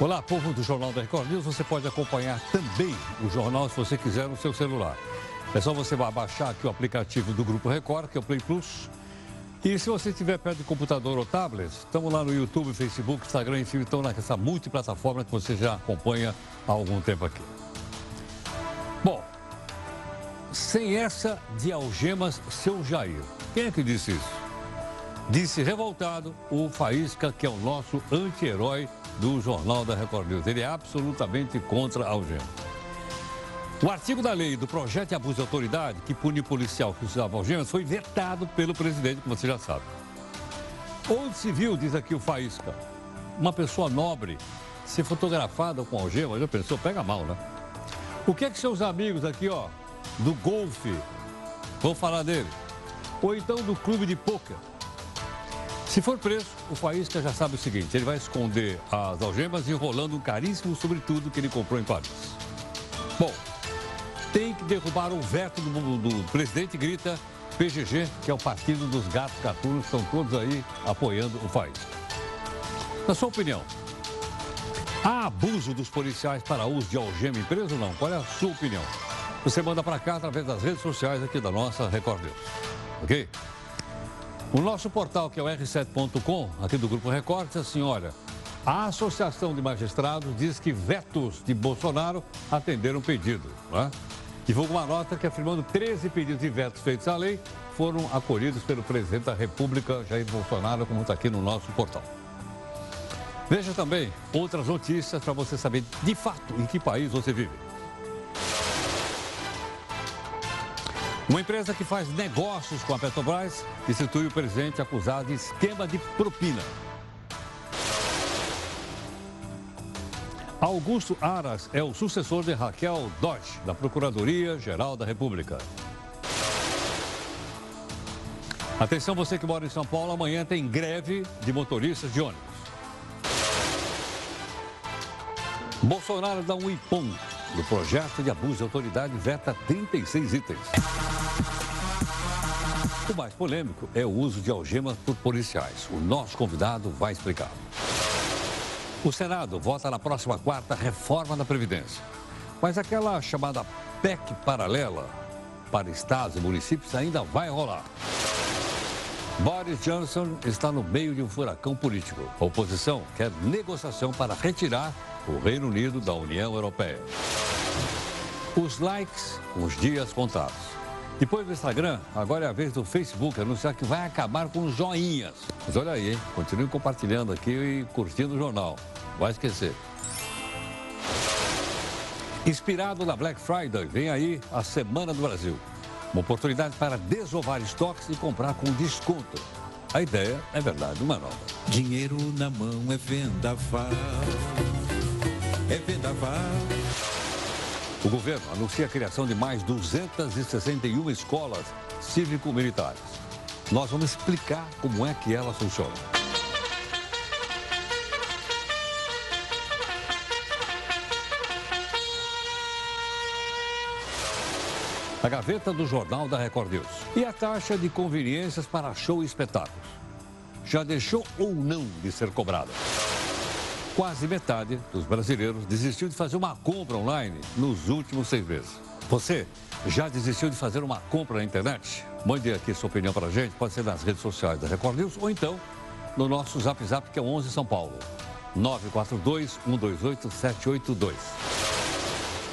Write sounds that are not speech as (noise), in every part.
Olá, povo do Jornal da Record News. Você pode acompanhar também o jornal se você quiser no seu celular. É só você baixar aqui o aplicativo do Grupo Record, que é o Play Plus. E se você tiver perto de computador ou tablet, estamos lá no YouTube, Facebook, Instagram, enfim, estão nessa multiplataforma que você já acompanha há algum tempo aqui. Bom, sem essa de algemas, seu Jair. Quem é que disse isso? Disse revoltado o Faísca, que é o nosso anti-herói do Jornal da Record News. Ele é absolutamente contra a algema. O artigo da lei do projeto de abuso de autoridade que pune policial que usava algemas foi vetado pelo presidente, como você já sabe. Onde se viu, diz aqui o Faísca, uma pessoa nobre ser fotografada com algema, já pensou, pega mal, né? O que é que seus amigos aqui, ó, do golfe, vão falar dele? Ou então do clube de pôquer? Se for preso, o Faísca já sabe o seguinte: ele vai esconder as algemas enrolando um caríssimo sobretudo que ele comprou em Paris. Bom, tem que derrubar o veto do, do, do presidente, grita PGG, que é o partido dos gatos gatunos, estão todos aí apoiando o Faísca. Na sua opinião, há abuso dos policiais para uso de algema em preso ou não? Qual é a sua opinião? Você manda para cá através das redes sociais aqui da nossa Record News. Ok? O nosso portal, que é o r7.com, aqui do Grupo Record, diz assim, olha, a Associação de Magistrados diz que vetos de Bolsonaro atenderam pedido. Né? Divulga uma nota que afirmando 13 pedidos de vetos feitos à lei foram acolhidos pelo presidente da República, Jair Bolsonaro, como está aqui no nosso portal. Veja também outras notícias para você saber de fato em que país você vive. Uma empresa que faz negócios com a Petrobras institui o presidente acusado de esquema de propina. Augusto Aras é o sucessor de Raquel Dodge, da Procuradoria-Geral da República. Atenção, você que mora em São Paulo, amanhã tem greve de motoristas de ônibus. Bolsonaro dá um ipom do projeto de abuso de autoridade veta 36 itens. O mais polêmico é o uso de algemas por policiais. O nosso convidado vai explicar. O Senado vota na próxima quarta reforma da Previdência. Mas aquela chamada PEC paralela para estados e municípios ainda vai rolar. Boris Johnson está no meio de um furacão político. A oposição quer negociação para retirar o Reino Unido da União Europeia. Os likes, os dias contados. Depois do Instagram, agora é a vez do Facebook anunciar que vai acabar com os joinhas. Mas olha aí, hein? Continue compartilhando aqui e curtindo o jornal. Vai esquecer. Inspirado na Black Friday, vem aí a Semana do Brasil. Uma oportunidade para desovar estoques e comprar com desconto. A ideia é verdade, uma nova. Dinheiro na mão é vendaval. É vendaval. O governo anuncia a criação de mais 261 escolas cívico-militares. Nós vamos explicar como é que elas funcionam. A gaveta do Jornal da Record News. E a taxa de conveniências para show e espetáculos? Já deixou ou não de ser cobrada? Quase metade dos brasileiros desistiu de fazer uma compra online nos últimos seis meses. Você já desistiu de fazer uma compra na internet? Mande aqui sua opinião para a gente, pode ser nas redes sociais da Record News ou então no nosso Zap Zap, que é 11 São Paulo, 942-128-782.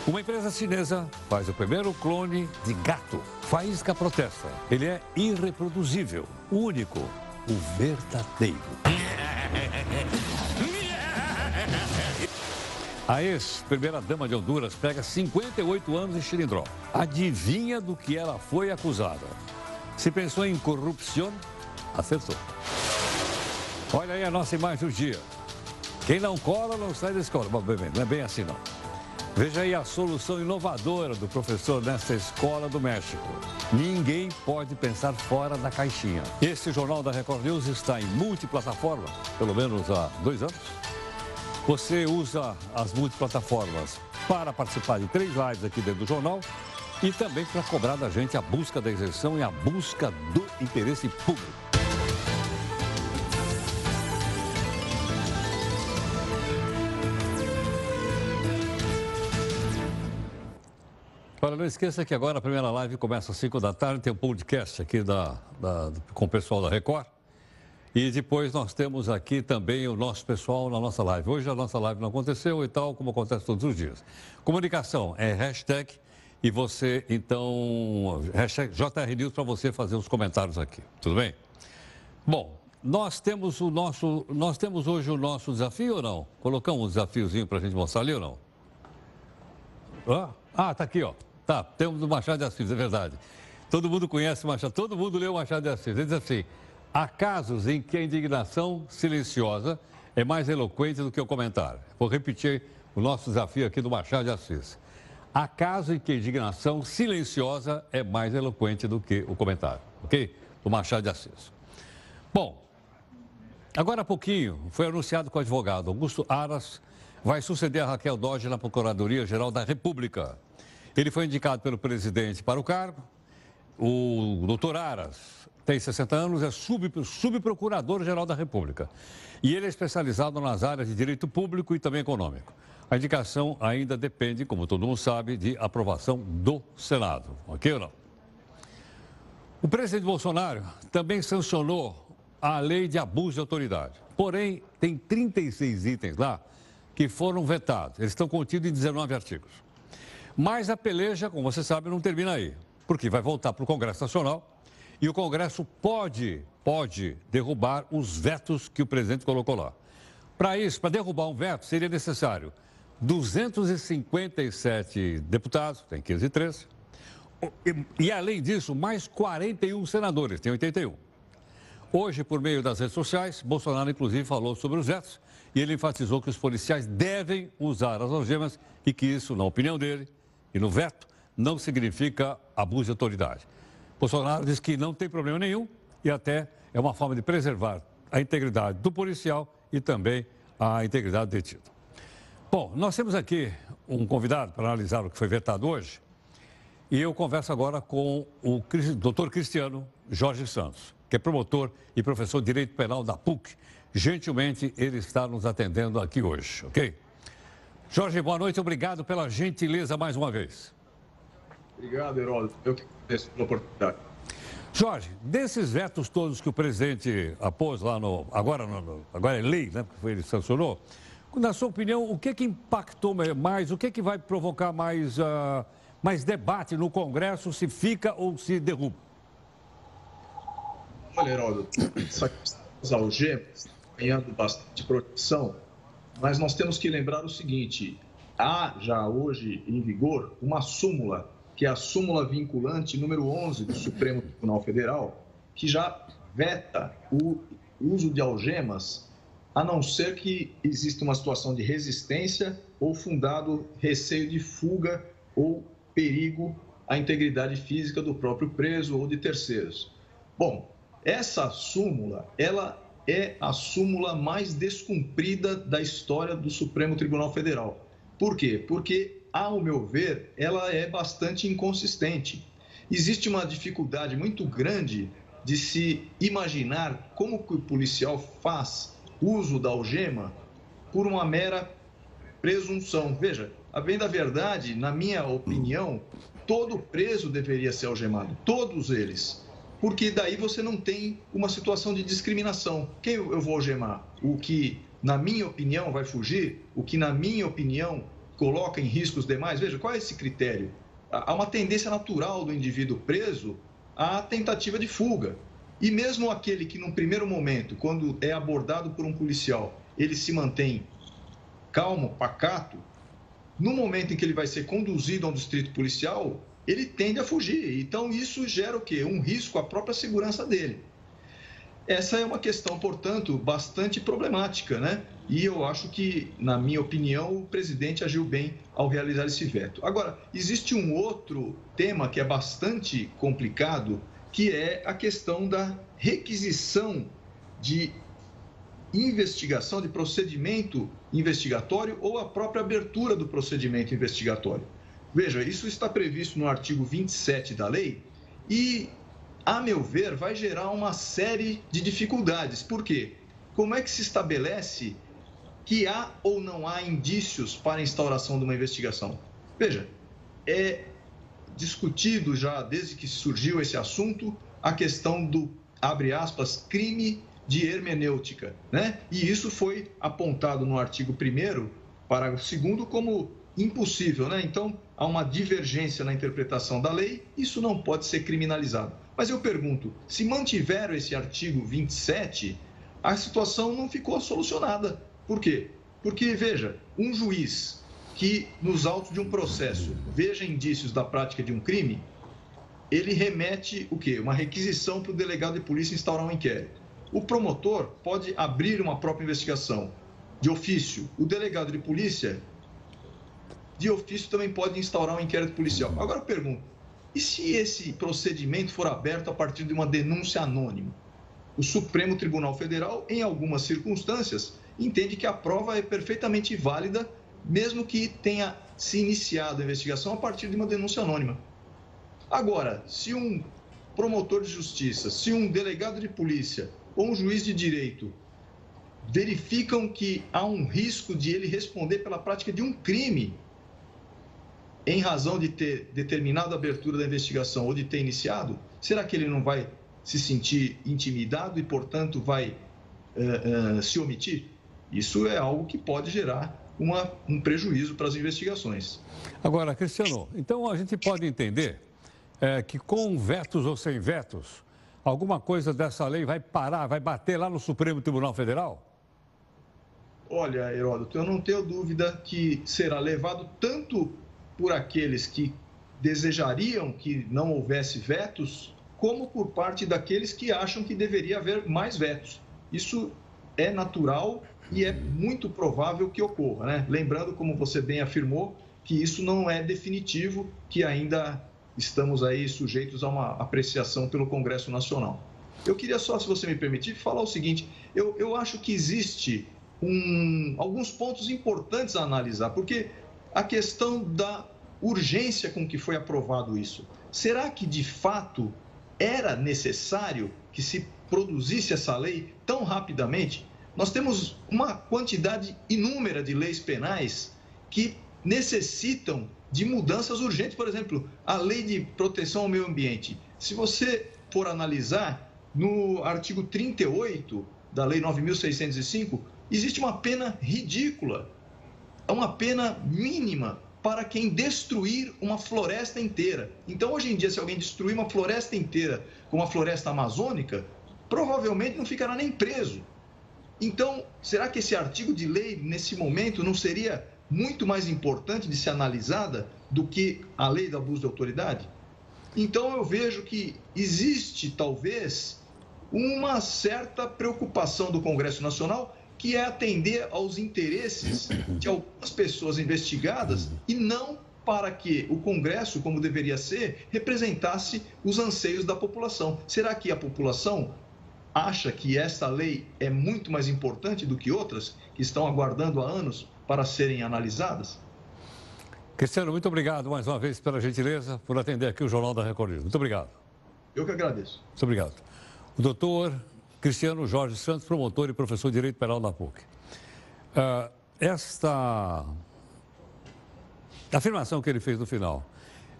Uma empresa chinesa faz o primeiro clone de gato. Faísca protesta. Ele é irreproduzível, único, o verdadeiro. (laughs) A ex-primeira-dama de Honduras pega 58 anos em Xilindró. Adivinha do que ela foi acusada? Se pensou em corrupção, acertou. Olha aí a nossa imagem do dia. Quem não cola não sai da escola. Bom, bem, não é bem assim não. Veja aí a solução inovadora do professor nesta escola do México. Ninguém pode pensar fora da caixinha. Esse Jornal da Record News está em multiplataforma, pelo menos há dois anos. Você usa as multiplataformas para participar de três lives aqui dentro do jornal e também para cobrar da gente a busca da isenção e a busca do interesse público. Olha, não esqueça que agora a primeira live começa às 5 da tarde, tem o um podcast aqui da, da, com o pessoal da Record. E depois nós temos aqui também o nosso pessoal na nossa live. Hoje a nossa live não aconteceu e tal, como acontece todos os dias. Comunicação é hashtag e você, então, hashtag JR News para você fazer os comentários aqui. Tudo bem? Bom, nós temos o nosso, nós temos hoje o nosso desafio ou não? Colocamos um desafiozinho para a gente mostrar ali ou não? Ah, tá aqui, ó. Tá, temos o Machado de Assis, é verdade. Todo mundo conhece o Machado, todo mundo leu o Machado de Assis. Ele diz assim: há casos em que a indignação silenciosa é mais eloquente do que o comentário. Vou repetir o nosso desafio aqui do Machado de Assis. Há casos em que a indignação silenciosa é mais eloquente do que o comentário, ok? Do Machado de Assis. Bom, agora há pouquinho foi anunciado que o advogado Augusto Aras vai suceder a Raquel Dodge na Procuradoria-Geral da República. Ele foi indicado pelo presidente para o cargo. O doutor Aras tem 60 anos, é subprocurador-geral da República. E ele é especializado nas áreas de direito público e também econômico. A indicação ainda depende, como todo mundo sabe, de aprovação do Senado. Ok ou não? O presidente Bolsonaro também sancionou a lei de abuso de autoridade. Porém, tem 36 itens lá que foram vetados. Eles estão contidos em 19 artigos. Mas a peleja, como você sabe, não termina aí, porque vai voltar para o Congresso Nacional e o Congresso pode, pode derrubar os vetos que o presidente colocou lá. Para isso, para derrubar um veto, seria necessário 257 deputados, tem 513, e, e além disso, mais 41 senadores, tem 81. Hoje, por meio das redes sociais, Bolsonaro inclusive falou sobre os vetos e ele enfatizou que os policiais devem usar as algemas e que isso, na opinião dele e no veto, não significa abuso de autoridade. Bolsonaro diz que não tem problema nenhum e até é uma forma de preservar a integridade do policial e também a integridade do detido. Bom, nós temos aqui um convidado para analisar o que foi vetado hoje e eu converso agora com o doutor Cristiano Jorge Santos, que é promotor e professor de Direito Penal da PUC Gentilmente, ele está nos atendendo aqui hoje, ok? Jorge, boa noite, obrigado pela gentileza mais uma vez. Obrigado, Heródoto. Eu que agradeço pela oportunidade. Jorge, desses vetos todos que o presidente apôs lá no. Agora, no, agora é lei, né? Porque ele sancionou. Na sua opinião, o que, que impactou mais? O que, que vai provocar mais, uh, mais debate no Congresso se fica ou se derruba? Olha, Heródoto, essa questão das algemas ganhando bastante proteção, mas nós temos que lembrar o seguinte: há já hoje em vigor uma súmula, que é a súmula vinculante número 11 do Supremo Tribunal Federal, que já veta o uso de algemas, a não ser que exista uma situação de resistência ou fundado receio de fuga ou perigo à integridade física do próprio preso ou de terceiros. Bom, essa súmula, ela é a súmula mais descumprida da história do Supremo Tribunal Federal. Por quê? Porque, ao meu ver, ela é bastante inconsistente. Existe uma dificuldade muito grande de se imaginar como que o policial faz uso da algema por uma mera presunção. Veja, a bem da verdade, na minha opinião, todo preso deveria ser algemado, todos eles porque daí você não tem uma situação de discriminação. Quem eu vou algemar? O que, na minha opinião, vai fugir? O que, na minha opinião, coloca em risco os demais? Veja, qual é esse critério? Há uma tendência natural do indivíduo preso à tentativa de fuga. E mesmo aquele que, num primeiro momento, quando é abordado por um policial, ele se mantém calmo, pacato, no momento em que ele vai ser conduzido a um distrito policial, ele tende a fugir. Então, isso gera o quê? Um risco à própria segurança dele. Essa é uma questão, portanto, bastante problemática, né? E eu acho que, na minha opinião, o presidente agiu bem ao realizar esse veto. Agora, existe um outro tema que é bastante complicado, que é a questão da requisição de investigação, de procedimento investigatório ou a própria abertura do procedimento investigatório. Veja, isso está previsto no artigo 27 da lei e, a meu ver, vai gerar uma série de dificuldades. Por quê? Como é que se estabelece que há ou não há indícios para a instauração de uma investigação? Veja, é discutido já desde que surgiu esse assunto a questão do, abre aspas, crime de hermenêutica, né? E isso foi apontado no artigo 1 parágrafo 2 como impossível, né? Então, há uma divergência na interpretação da lei, isso não pode ser criminalizado. Mas eu pergunto, se mantiveram esse artigo 27, a situação não ficou solucionada. Por quê? Porque, veja, um juiz que nos autos de um processo veja indícios da prática de um crime, ele remete o quê? Uma requisição para o delegado de polícia instaurar um inquérito. O promotor pode abrir uma própria investigação de ofício. O delegado de polícia, de ofício, também pode instaurar um inquérito policial. Agora eu pergunto: e se esse procedimento for aberto a partir de uma denúncia anônima? O Supremo Tribunal Federal, em algumas circunstâncias, entende que a prova é perfeitamente válida, mesmo que tenha se iniciado a investigação a partir de uma denúncia anônima. Agora, se um promotor de justiça, se um delegado de polícia ou um juiz de direito verificam que há um risco de ele responder pela prática de um crime em razão de ter determinado a abertura da investigação ou de ter iniciado, será que ele não vai se sentir intimidado e, portanto, vai uh, uh, se omitir? Isso é algo que pode gerar uma, um prejuízo para as investigações. Agora, Cristiano, então a gente pode entender é, que com vetos ou sem vetos, alguma coisa dessa lei vai parar, vai bater lá no Supremo Tribunal Federal? Olha, Heródoto, eu não tenho dúvida que será levado tanto por aqueles que desejariam que não houvesse vetos, como por parte daqueles que acham que deveria haver mais vetos. Isso é natural e é muito provável que ocorra, né? Lembrando, como você bem afirmou, que isso não é definitivo, que ainda estamos aí sujeitos a uma apreciação pelo Congresso Nacional. Eu queria só, se você me permitir, falar o seguinte: eu, eu acho que existe um, alguns pontos importantes a analisar, porque a questão da urgência com que foi aprovado isso. Será que de fato era necessário que se produzisse essa lei tão rapidamente? Nós temos uma quantidade inúmera de leis penais que necessitam de mudanças urgentes. Por exemplo, a lei de proteção ao meio ambiente. Se você for analisar, no artigo 38 da lei 9.605, existe uma pena ridícula, é uma pena mínima para quem destruir uma floresta inteira. Então, hoje em dia, se alguém destruir uma floresta inteira, como a floresta amazônica, provavelmente não ficará nem preso. Então, será que esse artigo de lei, nesse momento, não seria muito mais importante de ser analisada do que a lei do abuso de autoridade? Então eu vejo que existe talvez uma certa preocupação do Congresso Nacional que é atender aos interesses de algumas pessoas investigadas e não para que o Congresso, como deveria ser, representasse os anseios da população. Será que a população acha que esta lei é muito mais importante do que outras que estão aguardando há anos para serem analisadas? Cristiano, muito obrigado mais uma vez pela gentileza, por atender aqui o Jornal da Record Muito obrigado. Eu que agradeço. Muito obrigado. O doutor Cristiano Jorge Santos, promotor e professor de Direito Penal da PUC. Uh, esta afirmação que ele fez no final,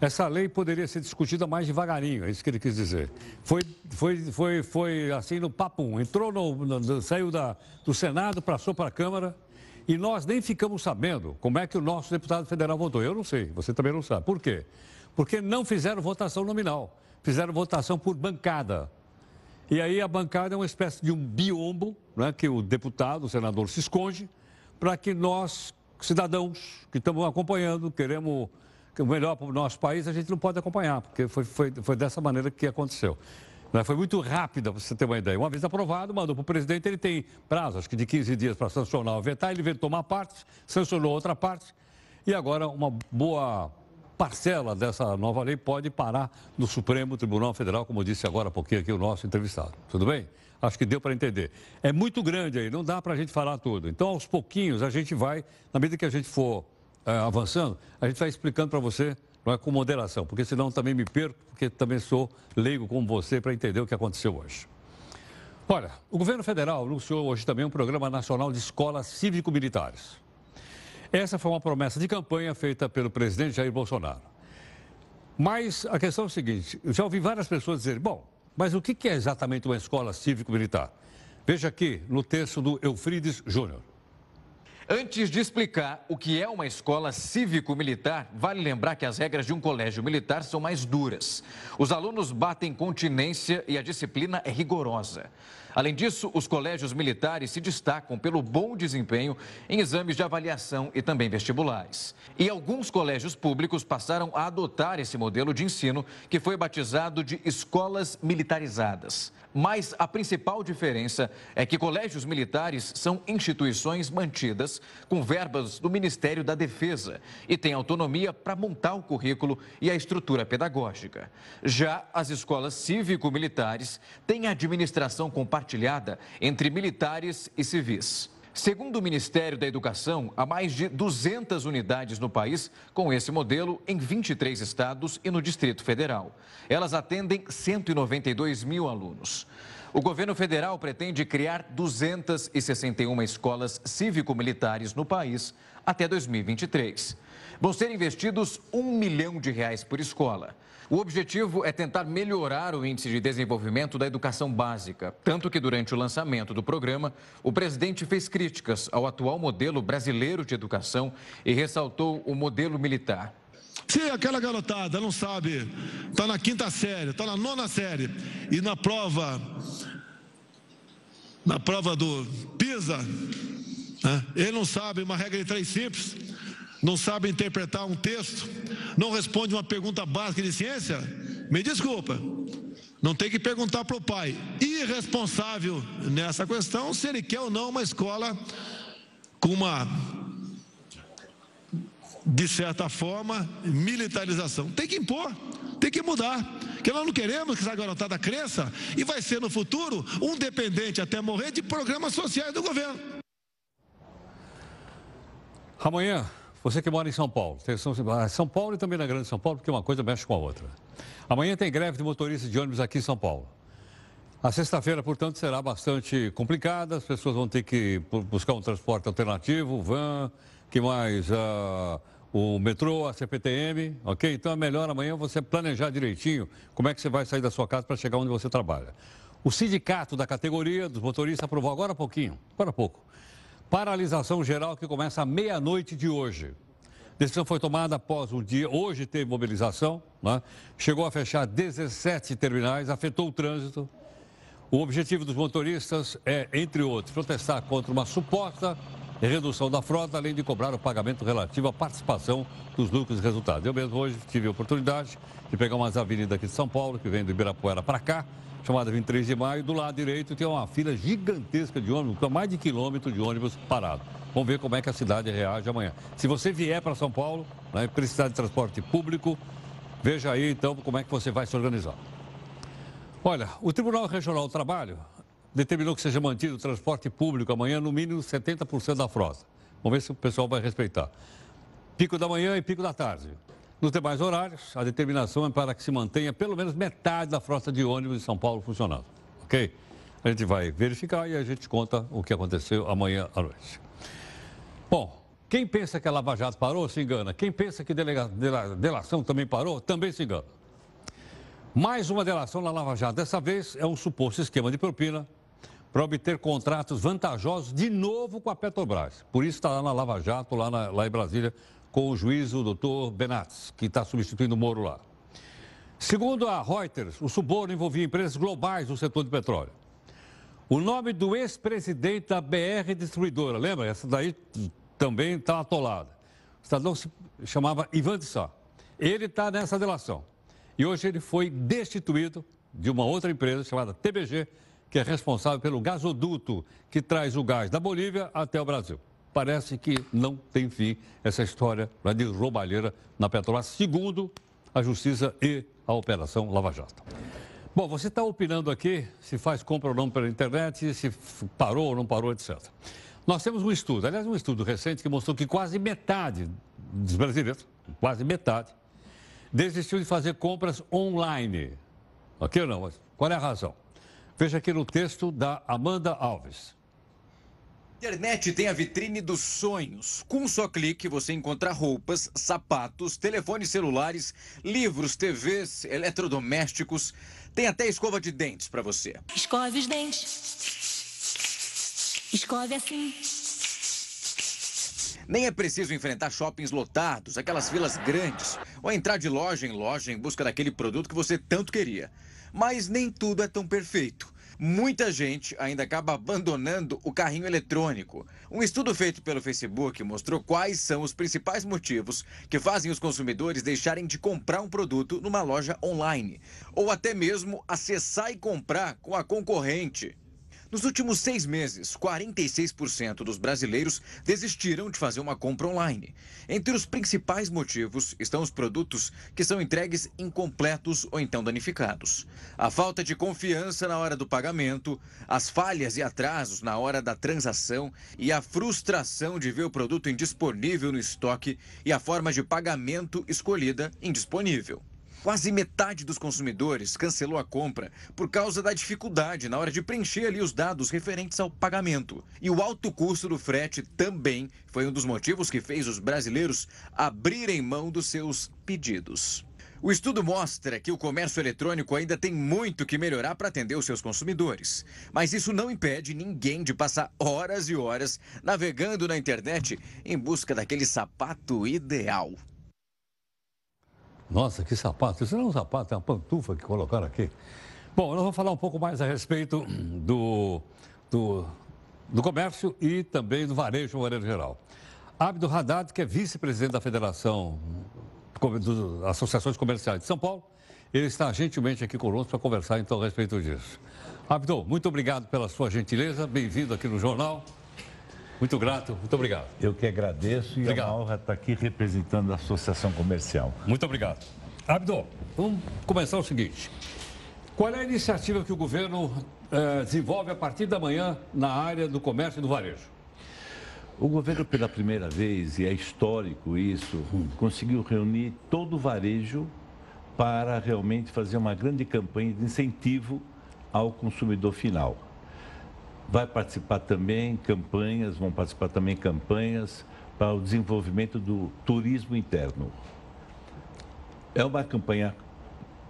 essa lei poderia ser discutida mais devagarinho, é isso que ele quis dizer. Foi, foi, foi, foi assim no papum, entrou no, no saiu da, do Senado, passou para a Câmara, e nós nem ficamos sabendo como é que o nosso deputado federal votou. Eu não sei, você também não sabe. Por quê? Porque não fizeram votação nominal, fizeram votação por bancada. E aí a bancada é uma espécie de um biombo, né, que o deputado, o senador se esconde, para que nós, cidadãos que estamos acompanhando, queremos o melhor para o nosso país, a gente não pode acompanhar, porque foi, foi, foi dessa maneira que aconteceu. Foi muito rápida, para você ter uma ideia. Uma vez aprovado, mandou para o presidente, ele tem prazo, acho que de 15 dias para sancionar ou vetar. Ele vetou uma parte, sancionou outra parte. E agora uma boa parcela dessa nova lei pode parar no Supremo Tribunal Federal, como disse agora há pouquinho aqui o nosso entrevistado. Tudo bem? Acho que deu para entender. É muito grande aí, não dá para a gente falar tudo. Então, aos pouquinhos, a gente vai, na medida que a gente for é, avançando, a gente vai explicando para você não é com moderação, porque senão também me perco, porque também sou leigo como você para entender o que aconteceu hoje. Olha, o governo federal anunciou hoje também um programa nacional de escolas cívico-militares. Essa foi uma promessa de campanha feita pelo presidente Jair Bolsonaro. Mas a questão é o seguinte: eu já ouvi várias pessoas dizerem, bom, mas o que é exatamente uma escola cívico-militar? Veja aqui no texto do Eufrides Júnior. Antes de explicar o que é uma escola cívico-militar, vale lembrar que as regras de um colégio militar são mais duras. Os alunos batem continência e a disciplina é rigorosa. Além disso, os colégios militares se destacam pelo bom desempenho em exames de avaliação e também vestibulares. E alguns colégios públicos passaram a adotar esse modelo de ensino, que foi batizado de escolas militarizadas. Mas a principal diferença é que colégios militares são instituições mantidas com verbas do Ministério da Defesa e têm autonomia para montar o currículo e a estrutura pedagógica. Já as escolas cívico-militares têm administração compartilhada entre militares e civis. Segundo o Ministério da Educação, há mais de 200 unidades no país com esse modelo em 23 estados e no Distrito Federal. Elas atendem 192 mil alunos. O governo federal pretende criar 261 escolas cívico-militares no país até 2023. Vão ser investidos um milhão de reais por escola. O objetivo é tentar melhorar o índice de desenvolvimento da educação básica, tanto que durante o lançamento do programa, o presidente fez críticas ao atual modelo brasileiro de educação e ressaltou o modelo militar. Se aquela garotada não sabe, está na quinta série, está na nona série, e na prova, na prova do PISA, né, ele não sabe uma regra de três simples, não sabe interpretar um texto, não responde uma pergunta básica de ciência, me desculpa, não tem que perguntar para o pai, irresponsável nessa questão, se ele quer ou não uma escola com uma, de certa forma, militarização. Tem que impor, tem que mudar. Que nós não queremos que essa garotada cresça e vai ser no futuro um dependente até morrer de programas sociais do governo. Amanhã, você que mora em São Paulo, ah, São Paulo e também na Grande São Paulo, porque uma coisa mexe com a outra. Amanhã tem greve de motoristas de ônibus aqui em São Paulo. A sexta-feira, portanto, será bastante complicada. As pessoas vão ter que buscar um transporte alternativo, van, que mais uh, o metrô, a CPTM, ok? Então é melhor amanhã você planejar direitinho como é que você vai sair da sua casa para chegar onde você trabalha. O sindicato da categoria dos motoristas aprovou agora há pouquinho, agora há pouco, Paralisação geral que começa à meia-noite de hoje. Decisão foi tomada após o dia. Hoje teve mobilização, né? chegou a fechar 17 terminais, afetou o trânsito. O objetivo dos motoristas é, entre outros, protestar contra uma suposta redução da frota, além de cobrar o pagamento relativo à participação dos lucros e resultados. Eu mesmo hoje tive a oportunidade de pegar umas avenidas aqui de São Paulo, que vem do Ibirapuera para cá, chamada 23 de maio, do lado direito tem uma fila gigantesca de ônibus, com mais de quilômetro de ônibus parado. Vamos ver como é que a cidade reage amanhã. Se você vier para São Paulo, né, precisar de transporte público, veja aí então como é que você vai se organizar. Olha, o Tribunal Regional do Trabalho determinou que seja mantido o transporte público amanhã no mínimo 70% da frota. Vamos ver se o pessoal vai respeitar. Pico da manhã e pico da tarde. Nos demais horários, a determinação é para que se mantenha pelo menos metade da frota de ônibus em São Paulo funcionando. Ok? A gente vai verificar e a gente conta o que aconteceu amanhã à noite. Bom, quem pensa que a Lava Jato parou, se engana. Quem pensa que delega, delação também parou, também se engana. Mais uma delação na Lava Jato. Dessa vez é um suposto esquema de propina para obter contratos vantajosos de novo com a Petrobras. Por isso está lá na Lava Jato, lá, na, lá em Brasília, com o juiz, o doutor Benatz, que está substituindo o Moro lá. Segundo a Reuters, o suborno envolvia empresas globais do setor de petróleo. O nome do ex-presidente da BR Distribuidora, lembra? Essa daí também está atolada. O cidadão se chamava Ivan de Sá. Ele está nessa delação. E hoje ele foi destituído de uma outra empresa chamada TBG, que é responsável pelo gasoduto que traz o gás da Bolívia até o Brasil parece que não tem fim essa história de roubalheira na Petrobras, segundo a Justiça e a Operação Lava Jato. Bom, você está opinando aqui se faz compra ou não pela internet, se parou ou não parou, etc. Nós temos um estudo, aliás, um estudo recente que mostrou que quase metade dos brasileiros, quase metade, desistiu de fazer compras online. Ok ou não? Qual é a razão? Veja aqui no texto da Amanda Alves. Internet tem a vitrine dos sonhos. Com um só clique, você encontra roupas, sapatos, telefones celulares, livros, TVs, eletrodomésticos. Tem até escova de dentes para você. Escove os dentes. Escove assim. Nem é preciso enfrentar shoppings lotados, aquelas filas grandes, ou entrar de loja em loja em busca daquele produto que você tanto queria. Mas nem tudo é tão perfeito. Muita gente ainda acaba abandonando o carrinho eletrônico. Um estudo feito pelo Facebook mostrou quais são os principais motivos que fazem os consumidores deixarem de comprar um produto numa loja online, ou até mesmo acessar e comprar com a concorrente. Nos últimos seis meses, 46% dos brasileiros desistiram de fazer uma compra online. Entre os principais motivos estão os produtos que são entregues incompletos ou então danificados. A falta de confiança na hora do pagamento, as falhas e atrasos na hora da transação e a frustração de ver o produto indisponível no estoque e a forma de pagamento escolhida indisponível. Quase metade dos consumidores cancelou a compra por causa da dificuldade na hora de preencher ali os dados referentes ao pagamento. E o alto custo do frete também foi um dos motivos que fez os brasileiros abrirem mão dos seus pedidos. O estudo mostra que o comércio eletrônico ainda tem muito que melhorar para atender os seus consumidores. Mas isso não impede ninguém de passar horas e horas navegando na internet em busca daquele sapato ideal. Nossa, que sapato. Isso não é um sapato, é uma pantufa que colocaram aqui. Bom, nós vamos falar um pouco mais a respeito do, do, do comércio e também do varejo, de maneira geral. Abdo Haddad, que é vice-presidente da Federação das Associações Comerciais de São Paulo, ele está gentilmente aqui conosco para conversar então a respeito disso. Abdo, muito obrigado pela sua gentileza, bem-vindo aqui no jornal. Muito grato, muito obrigado. Eu que agradeço e obrigado. é uma honra estar aqui representando a Associação Comercial. Muito obrigado. Abdo, vamos começar o seguinte. Qual é a iniciativa que o governo eh, desenvolve a partir da manhã na área do comércio e do varejo? O governo, pela primeira vez, e é histórico isso, conseguiu reunir todo o varejo para realmente fazer uma grande campanha de incentivo ao consumidor final. Vai participar também campanhas, vão participar também campanhas para o desenvolvimento do turismo interno. É uma campanha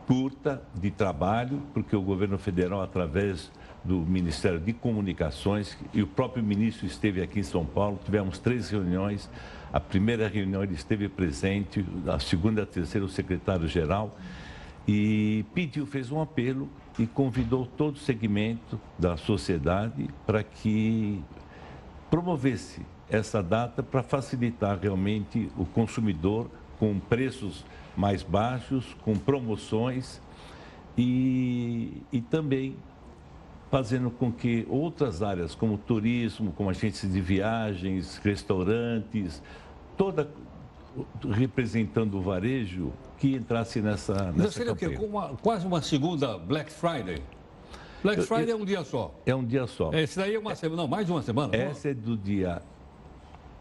curta de trabalho, porque o governo federal, através do Ministério de Comunicações, e o próprio ministro esteve aqui em São Paulo, tivemos três reuniões. A primeira reunião ele esteve presente, a segunda e a terceira o secretário-geral, e pediu, fez um apelo e convidou todo o segmento da sociedade para que promovesse essa data para facilitar realmente o consumidor com preços mais baixos, com promoções e, e também fazendo com que outras áreas, como turismo, como agências de viagens, restaurantes, toda representando o varejo, que entrasse nessa. nessa Mas seria campanha. o quê? Uma, quase uma segunda Black Friday? Black Friday eu, é um dia só. É um dia só. Esse daí é uma semana, não, mais de uma semana? Essa é do dia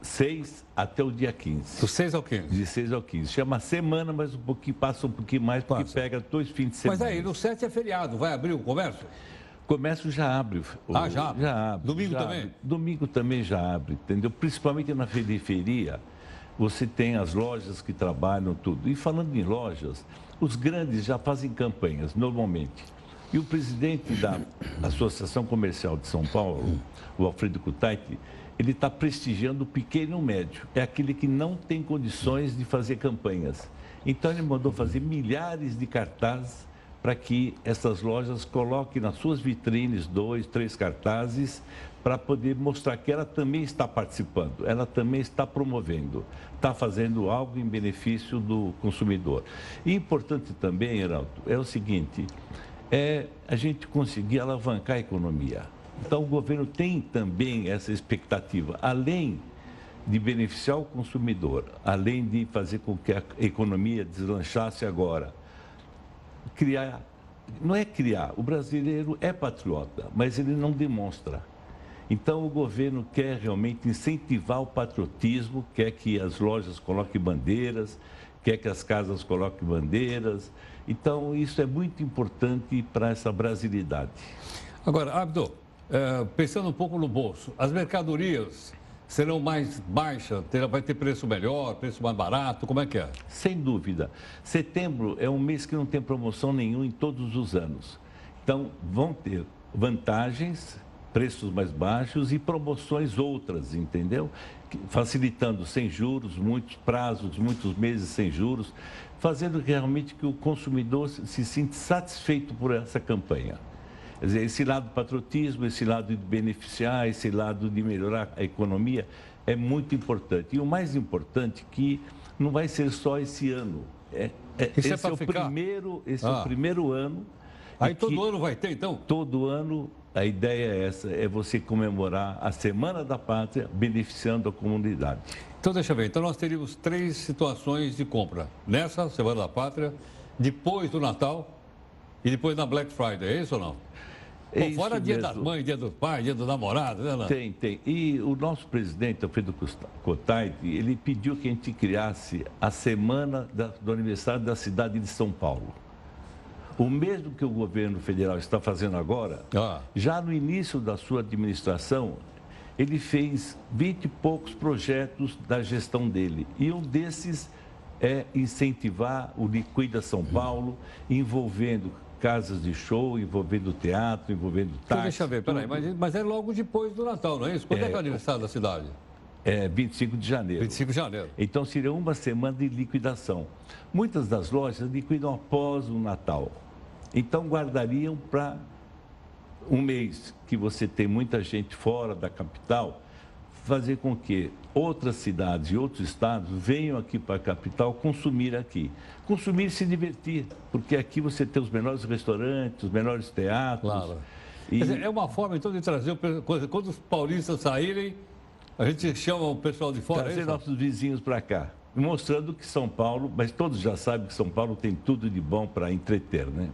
6 até o dia 15. Do 6 ao 15? De 6 ao 15. Chama semana, mas um pouquinho, passa um pouquinho mais, porque passa. pega dois fins de semana. Mas aí, no 7 é feriado, vai abrir o comércio? Comércio já abre. Ah, já abre? Já abre. Domingo já também? Abre. Domingo também já abre, entendeu? Principalmente na periferia você tem as lojas que trabalham tudo. E falando em lojas, os grandes já fazem campanhas, normalmente. E o presidente da Associação Comercial de São Paulo, o Alfredo Kutaiti, ele está prestigiando o pequeno médio. É aquele que não tem condições de fazer campanhas. Então ele mandou fazer milhares de cartazes para que essas lojas coloquem nas suas vitrines dois, três cartazes para poder mostrar que ela também está participando, ela também está promovendo, está fazendo algo em benefício do consumidor. E importante também, Heraldo, é o seguinte, é a gente conseguir alavancar a economia. Então o governo tem também essa expectativa, além de beneficiar o consumidor, além de fazer com que a economia deslanchasse agora, criar, não é criar, o brasileiro é patriota, mas ele não demonstra. Então, o governo quer realmente incentivar o patriotismo, quer que as lojas coloquem bandeiras, quer que as casas coloquem bandeiras. Então, isso é muito importante para essa brasilidade. Agora, Abdo, é, pensando um pouco no bolso, as mercadorias serão mais baixas, vai ter preço melhor, preço mais barato, como é que é? Sem dúvida. Setembro é um mês que não tem promoção nenhum em todos os anos. Então, vão ter vantagens, preços mais baixos e promoções outras, entendeu? Facilitando sem juros, muitos prazos, muitos meses sem juros, fazendo realmente que o consumidor se sinta satisfeito por essa campanha. Quer dizer, esse lado do patriotismo, esse lado de beneficiar, esse lado de melhorar a economia é muito importante. E o mais importante é que não vai ser só esse ano. É, é, esse é, é o ficar? primeiro, esse ah. é o primeiro ano. Aí todo ano vai ter, então? Todo ano a ideia é essa, é você comemorar a Semana da Pátria beneficiando a comunidade. Então deixa eu ver, então nós teríamos três situações de compra. Nessa Semana da Pátria, depois do Natal e depois na Black Friday, é isso ou não? É Bom, fora dia mesmo. das mães, dia do pai, dia do namorado, né? Tem, tem. E o nosso presidente, Alfredo Cotaiti, ele pediu que a gente criasse a semana da, do aniversário da cidade de São Paulo. O mesmo que o governo federal está fazendo agora, ah. já no início da sua administração, ele fez vinte e poucos projetos da gestão dele. E um desses é incentivar o Liquida São Paulo, envolvendo casas de show, envolvendo teatro, envolvendo táxi. Então, deixa eu ver, peraí, mas, mas é logo depois do Natal, não é isso? Quando é, é que é o aniversário da cidade? É 25 de janeiro. 25 de janeiro. Então seria uma semana de liquidação. Muitas das lojas liquidam após o Natal. Então guardariam para um mês que você tem muita gente fora da capital, fazer com que outras cidades e outros estados venham aqui para a capital consumir aqui. Consumir e se divertir, porque aqui você tem os melhores restaurantes, os melhores teatros. Claro. E... Dizer, é uma forma, então, de trazer, quando os paulistas saírem, a gente chama o pessoal de fora. É trazer é nossos vizinhos para cá, mostrando que São Paulo, mas todos já sabem que São Paulo tem tudo de bom para entreter, né?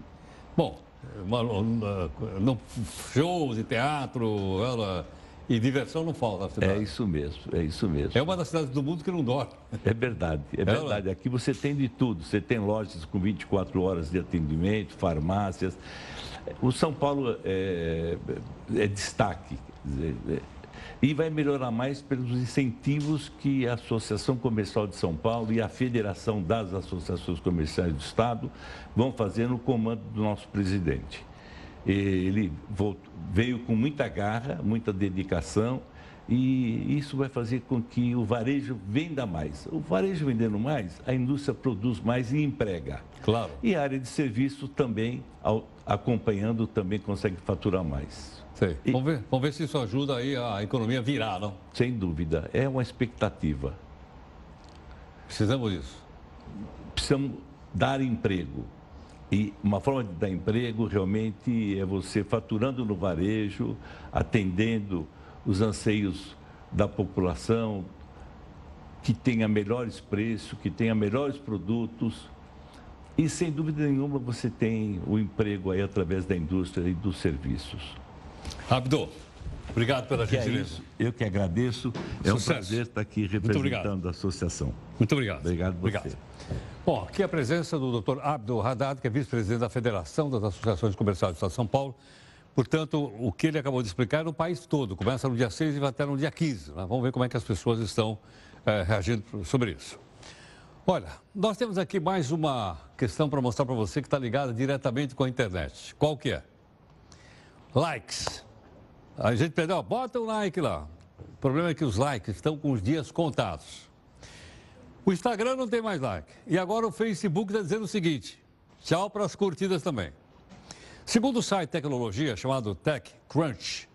Bom, uma, uma, shows e teatro, ela e diversão não falta na cidade. É isso mesmo, é isso mesmo. É uma das cidades do mundo que não dorme. É verdade, é, é verdade. Aqui você tem de tudo. Você tem lojas com 24 horas de atendimento, farmácias. O São Paulo é, é destaque. Dizer, é, e vai melhorar mais pelos incentivos que a Associação Comercial de São Paulo e a Federação das Associações Comerciais do Estado vão fazer no comando do nosso presidente ele veio com muita garra, muita dedicação e isso vai fazer com que o varejo venda mais. O varejo vendendo mais, a indústria produz mais e emprega. Claro. E a área de serviço também, acompanhando, também consegue faturar mais. Sei. E... Vamos, ver, vamos ver se isso ajuda aí a economia virar, não? Sem dúvida. É uma expectativa. Precisamos disso. Precisamos dar emprego. E uma forma de dar emprego realmente é você faturando no varejo, atendendo os anseios da população, que tenha melhores preços, que tenha melhores produtos. E sem dúvida nenhuma você tem o emprego aí através da indústria e dos serviços. Abdo, obrigado pela que gentileza. É. Eu que agradeço. É um prazer estar aqui representando a associação. Muito obrigado. Obrigado você. Obrigado. Bom, aqui a presença do Dr. Abdul Haddad, que é vice-presidente da Federação das Associações Comerciais do Estado de São Paulo. Portanto, o que ele acabou de explicar é no país todo. Começa no dia 6 e vai até no dia 15. Né? Vamos ver como é que as pessoas estão é, reagindo sobre isso. Olha, nós temos aqui mais uma questão para mostrar para você que está ligada diretamente com a internet. Qual que é? Likes. A gente perdeu, bota um like lá. O problema é que os likes estão com os dias contados. O Instagram não tem mais like. E agora o Facebook está dizendo o seguinte: tchau para as curtidas também. Segundo o site tecnologia chamado TechCrunch,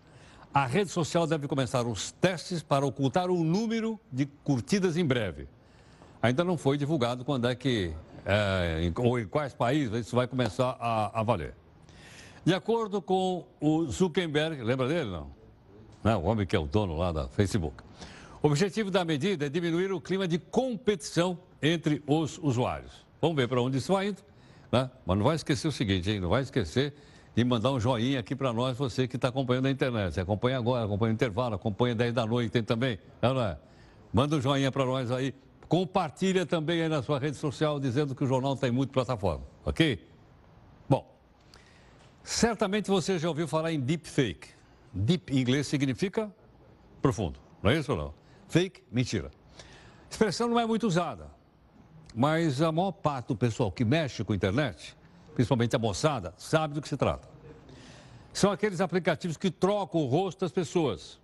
a rede social deve começar os testes para ocultar o número de curtidas em breve. Ainda não foi divulgado quando é que, é, ou em quais países isso vai começar a, a valer. De acordo com o Zuckerberg, lembra dele não? não? O homem que é o dono lá da Facebook. O objetivo da medida é diminuir o clima de competição entre os usuários. Vamos ver para onde isso vai indo. Né? Mas não vai esquecer o seguinte, hein? não vai esquecer de mandar um joinha aqui para nós, você que está acompanhando a internet. Você acompanha agora, acompanha o intervalo, acompanha 10 da noite, tem também. Não é? Manda um joinha para nós aí. Compartilha também aí na sua rede social, dizendo que o jornal tem muito plataforma, ok? Certamente você já ouviu falar em deepfake. Deep em inglês significa profundo, não é isso ou não? Fake, mentira. A expressão não é muito usada, mas a maior parte do pessoal que mexe com a internet, principalmente a moçada, sabe do que se trata. São aqueles aplicativos que trocam o rosto das pessoas.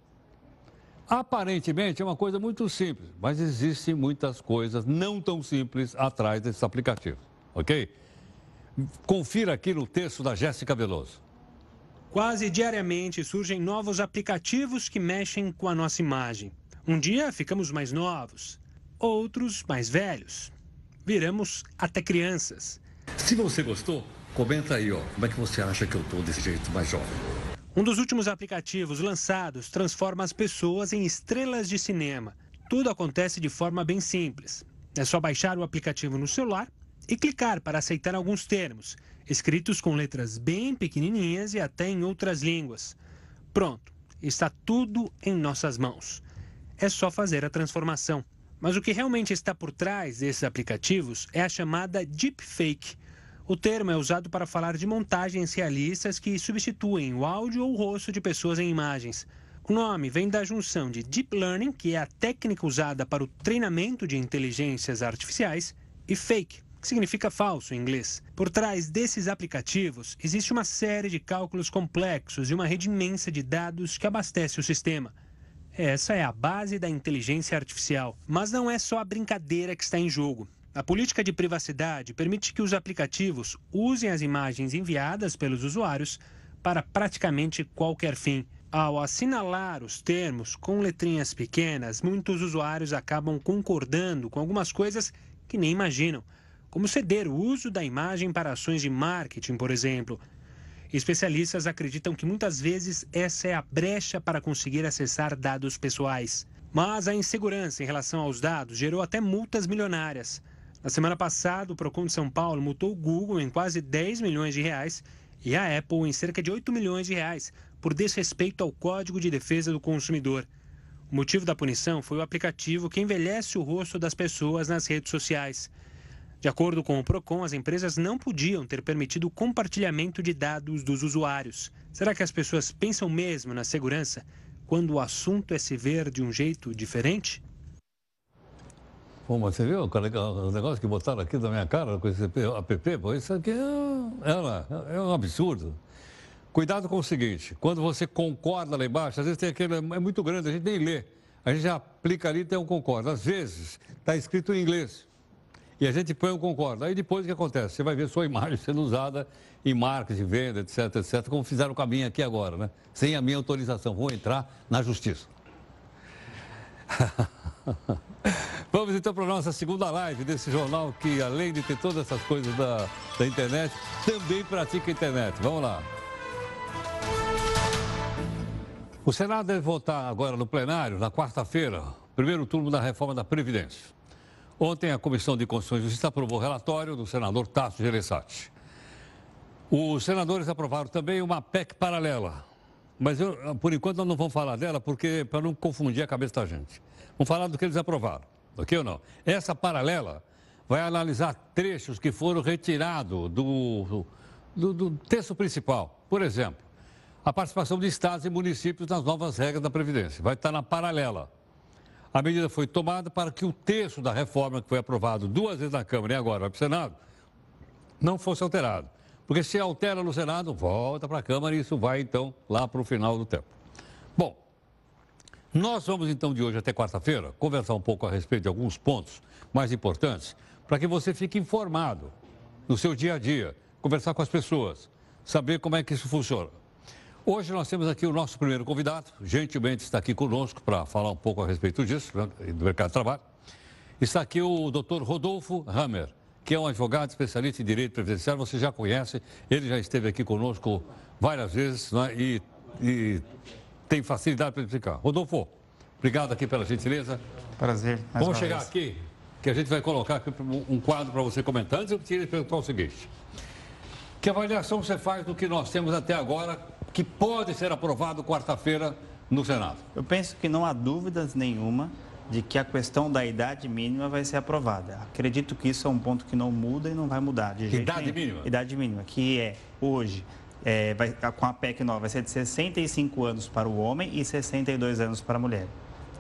Aparentemente é uma coisa muito simples, mas existem muitas coisas não tão simples atrás desses aplicativos, ok? Confira aqui no texto da Jéssica Veloso. Quase diariamente surgem novos aplicativos que mexem com a nossa imagem. Um dia ficamos mais novos, outros mais velhos. Viramos até crianças. Se você gostou, comenta aí, ó, como é que você acha que eu tô desse jeito mais jovem. Um dos últimos aplicativos lançados transforma as pessoas em estrelas de cinema. Tudo acontece de forma bem simples. É só baixar o aplicativo no celular e clicar para aceitar alguns termos, escritos com letras bem pequenininhas e até em outras línguas. Pronto, está tudo em nossas mãos. É só fazer a transformação. Mas o que realmente está por trás desses aplicativos é a chamada deepfake. O termo é usado para falar de montagens realistas que substituem o áudio ou o rosto de pessoas em imagens. O nome vem da junção de deep learning, que é a técnica usada para o treinamento de inteligências artificiais, e fake, que significa falso em inglês. Por trás desses aplicativos existe uma série de cálculos complexos e uma rede imensa de dados que abastece o sistema. Essa é a base da inteligência artificial. Mas não é só a brincadeira que está em jogo. A política de privacidade permite que os aplicativos usem as imagens enviadas pelos usuários para praticamente qualquer fim. Ao assinalar os termos com letrinhas pequenas, muitos usuários acabam concordando com algumas coisas que nem imaginam como ceder o uso da imagem para ações de marketing, por exemplo. Especialistas acreditam que muitas vezes essa é a brecha para conseguir acessar dados pessoais. Mas a insegurança em relação aos dados gerou até multas milionárias. Na semana passada, o Procon de São Paulo multou o Google em quase 10 milhões de reais e a Apple em cerca de 8 milhões de reais por desrespeito ao Código de Defesa do Consumidor. O motivo da punição foi o aplicativo que envelhece o rosto das pessoas nas redes sociais. De acordo com o Procon, as empresas não podiam ter permitido o compartilhamento de dados dos usuários. Será que as pessoas pensam mesmo na segurança quando o assunto é se ver de um jeito diferente? Pô, mas você viu o negócio que botaram aqui na minha cara com esse app? Pô, isso aqui é, é, é um absurdo. Cuidado com o seguinte, quando você concorda lá embaixo, às vezes tem aquele, é muito grande, a gente nem lê. A gente já aplica ali e tem um concorda. Às vezes está escrito em inglês e a gente põe um concordo. Aí depois o que acontece? Você vai ver sua imagem sendo usada em marketing, venda, etc, etc, como fizeram com a minha aqui agora, né? Sem a minha autorização. Vou entrar na justiça. (laughs) Vamos então para a nossa segunda live desse jornal que, além de ter todas essas coisas da, da internet, também pratica a internet. Vamos lá. O Senado deve votar agora no plenário, na quarta-feira, primeiro turno da reforma da Previdência. Ontem, a Comissão de Constituição e Justiça aprovou o relatório do senador Tasso Gereissati. Os senadores aprovaram também uma PEC paralela. Mas, eu, por enquanto, nós não vamos falar dela, porque para não confundir a cabeça da gente. Vamos falar do que eles aprovaram, ok ou não? Essa paralela vai analisar trechos que foram retirados do, do, do texto principal. Por exemplo, a participação de estados e municípios nas novas regras da Previdência. Vai estar na paralela. A medida foi tomada para que o texto da reforma, que foi aprovado duas vezes na Câmara e agora vai para o Senado, não fosse alterado. Porque se altera no Senado, volta para a Câmara e isso vai então lá para o final do tempo. Bom, nós vamos então de hoje até quarta-feira conversar um pouco a respeito de alguns pontos mais importantes para que você fique informado no seu dia a dia, conversar com as pessoas, saber como é que isso funciona. Hoje nós temos aqui o nosso primeiro convidado, gentilmente está aqui conosco para falar um pouco a respeito disso, né, do mercado de trabalho. Está aqui o doutor Rodolfo Hammer, que é um advogado especialista em direito previdenciário, você já conhece, ele já esteve aqui conosco várias vezes né, e, e, tem facilidade para explicar. Rodolfo, obrigado aqui pela gentileza. Prazer. Vamos chegar vez. aqui, que a gente vai colocar aqui um quadro para você comentar. Antes eu queria perguntar o seguinte. Que avaliação você faz do que nós temos até agora, que pode ser aprovado quarta-feira no Senado? Eu penso que não há dúvidas nenhuma de que a questão da idade mínima vai ser aprovada. Acredito que isso é um ponto que não muda e não vai mudar. De idade mínima? Idade mínima, que é hoje é, vai, com a PEC nova, vai ser de 65 anos para o homem e 62 anos para a mulher.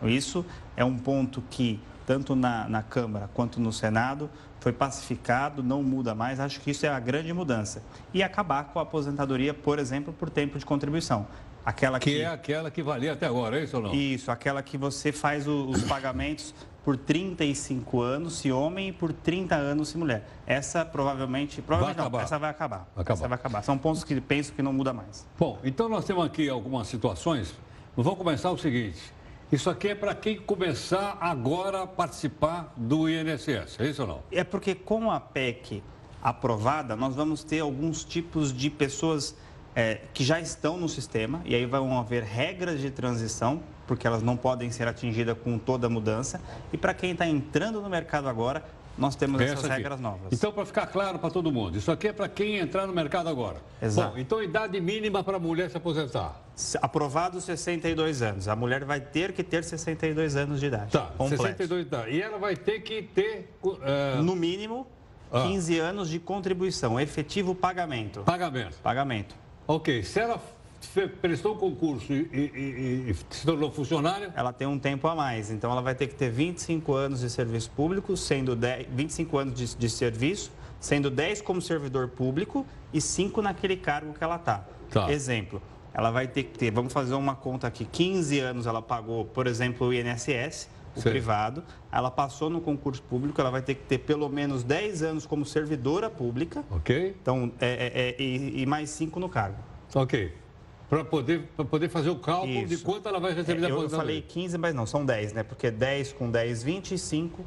Isso é um ponto que, tanto na, na Câmara quanto no Senado, foi pacificado, não muda mais. Acho que isso é a grande mudança. E acabar com a aposentadoria, por exemplo, por tempo de contribuição. Aquela que, que é aquela que valia até agora, é isso ou não? Isso, aquela que você faz os pagamentos por 35 anos se homem e por 30 anos se mulher. Essa provavelmente, provavelmente vai não, essa vai acabar. vai acabar. Essa vai acabar. São pontos que penso que não muda mais. Bom, então nós temos aqui algumas situações. Vamos começar o seguinte. Isso aqui é para quem começar agora a participar do INSS, é isso ou não? É porque com a PEC aprovada, nós vamos ter alguns tipos de pessoas é, que já estão no sistema, e aí vão haver regras de transição, porque elas não podem ser atingidas com toda a mudança. E para quem está entrando no mercado agora, nós temos Essa essas aqui. regras novas. Então, para ficar claro para todo mundo, isso aqui é para quem entrar no mercado agora. Exato. Bom, então, idade mínima para a mulher se aposentar? Aprovado 62 anos. A mulher vai ter que ter 62 anos de idade. Tá, completo. 62 tá. E ela vai ter que ter... Uh... No mínimo, 15 ah. anos de contribuição, efetivo pagamento. Pagamento. Pagamento. Ok, se ela prestou o concurso e, e, e, se tornou funcionária? Ela tem um tempo a mais, então ela vai ter que ter 25 anos de serviço público, sendo 10, 25 anos de, de serviço, sendo 10 como servidor público e 5 naquele cargo que ela está. Tá. Exemplo, ela vai ter que ter, vamos fazer uma conta aqui, 15 anos ela pagou, por exemplo, o INSS, o Sim. privado, ela passou no concurso público, ela vai ter que ter pelo menos 10 anos como servidora pública. Ok. Então, é, é, é e, e, mais 5 no cargo. Ok. Para poder, poder fazer o cálculo isso. de quanto ela vai receber é, da Eu falei 15, mas não, são 10, né? Porque 10 com 10, 25,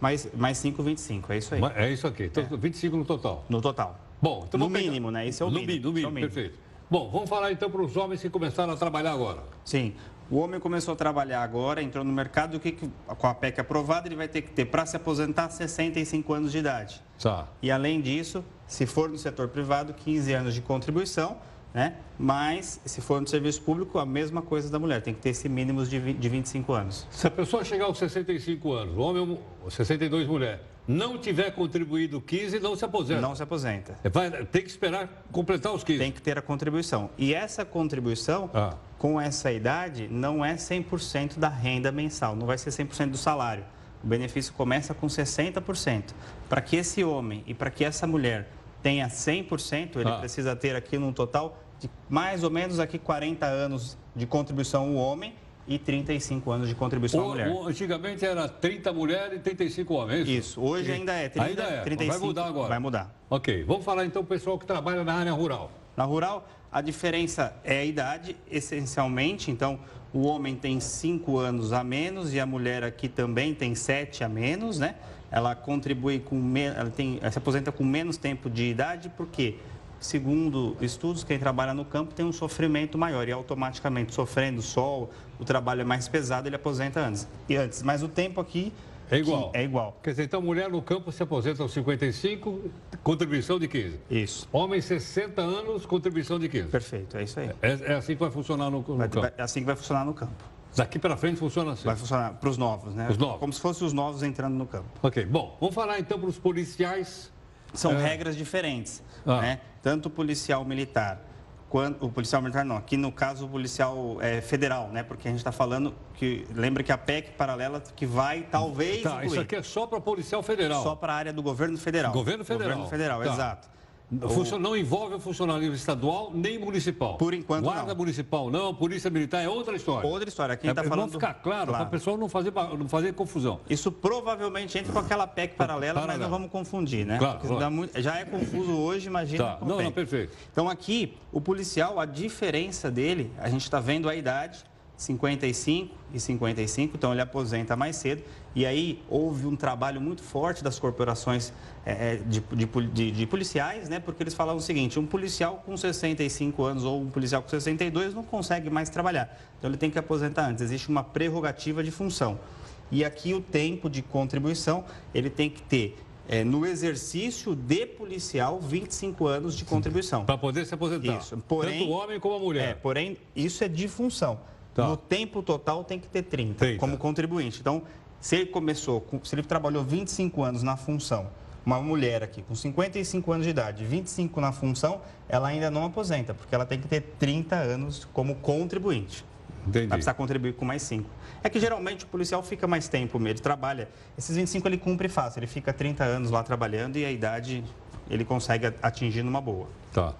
mais, mais 5, 25. É isso aí. É isso aqui. Então, é. 25 no total. No total. Bom, então No mínimo, pegar... né? Esse é o no mínimo. No mínimo, é mínimo, perfeito. Bom, vamos falar então para os homens que começaram a trabalhar agora. Sim. O homem começou a trabalhar agora, entrou no mercado, o que, que com a PEC aprovada ele vai ter que ter para se aposentar 65 anos de idade. Tá. E além disso, se for no setor privado, 15 anos de contribuição, né? Mas se for no serviço público, a mesma coisa da mulher, tem que ter esse mínimo de, 20, de 25 anos. Se a pessoa chegar aos 65 anos, o homem, 62 mulher, não tiver contribuído 15, não se aposenta. Não se aposenta. É, vai, tem que esperar completar os 15. Tem que ter a contribuição. E essa contribuição, ah. com essa idade, não é 100% da renda mensal, não vai ser 100% do salário. O benefício começa com 60%. Para que esse homem e para que essa mulher tenha 100%, ele ah. precisa ter aqui num total de mais ou menos aqui 40 anos de contribuição o homem e 35 anos de contribuição o, mulher. O, antigamente era 30 mulheres e 35 homens. É isso, hoje ainda é 30, ainda é. 35. Vai mudar agora. Vai mudar. Ok, vamos falar então o pessoal que trabalha na área rural. Na rural, a diferença é a idade, essencialmente. Então, o homem tem 5 anos a menos e a mulher aqui também tem 7 a menos, né? Ela contribui com... Ela, tem, ela se aposenta com menos tempo de idade? Porque segundo estudos, quem trabalha no campo tem um sofrimento maior e automaticamente sofrendo sol, o trabalho é mais pesado, ele aposenta antes. E antes, mas o tempo aqui é igual. É igual. Quer dizer, então mulher no campo se aposenta aos 55, contribuição de 15. Isso. Homem 60 anos, contribuição de 15. Perfeito, é isso aí. É, é assim que vai funcionar no, no vai, campo. É assim que vai funcionar no campo. Daqui para frente funciona assim. Vai funcionar para os novos, né? Os novos. Como se fossem os novos entrando no campo. Ok, bom, vamos falar então para os policiais. São é... regras diferentes. Ah. Né? Tanto o policial militar quanto o policial militar não, aqui no caso o policial é, federal, né? Porque a gente está falando que lembra que a PEC paralela que vai talvez tá, incluir. isso aqui é só para policial federal. Só para a área do governo federal. Governo federal. Governo federal, tá. exato. Não envolve o funcionalismo estadual nem municipal. Por enquanto Guarda não. municipal não, polícia militar é outra história. Outra história. Quem está é, falando... Vamos ficar claro, claro. para a pessoa não fazer, não fazer confusão. Isso provavelmente entra com aquela PEC paralela, mas não vamos confundir, né? Claro, claro. Muito... Já é confuso hoje, imagina tá. Não, não, perfeito. Então aqui, o policial, a diferença dele, a gente está vendo a idade, 55 e 55, então ele aposenta mais cedo. E aí houve um trabalho muito forte das corporações é, de, de, de, de, policiais, né? Porque eles falavam o seguinte: um policial com 65 anos ou um policial com 62 não consegue mais trabalhar. Então ele tem que aposentar antes. Existe uma prerrogativa de função. E aqui o tempo de contribuição ele tem que ter é, no exercício de policial 25 anos de contribuição. Para poder se aposentar. Isso. Porém, Tanto o homem como a mulher. É, porém, isso é de função. Tá. No tempo total tem que ter 30, 30, como contribuinte. Então, se ele começou, se ele trabalhou 25 anos na função uma mulher aqui com 55 anos de idade, 25 na função, ela ainda não aposenta, porque ela tem que ter 30 anos como contribuinte. Entendi. Vai precisar contribuir com mais 5. É que geralmente o policial fica mais tempo, ele trabalha. Esses 25 ele cumpre fácil, ele fica 30 anos lá trabalhando e a idade ele consegue atingir numa boa. Tá.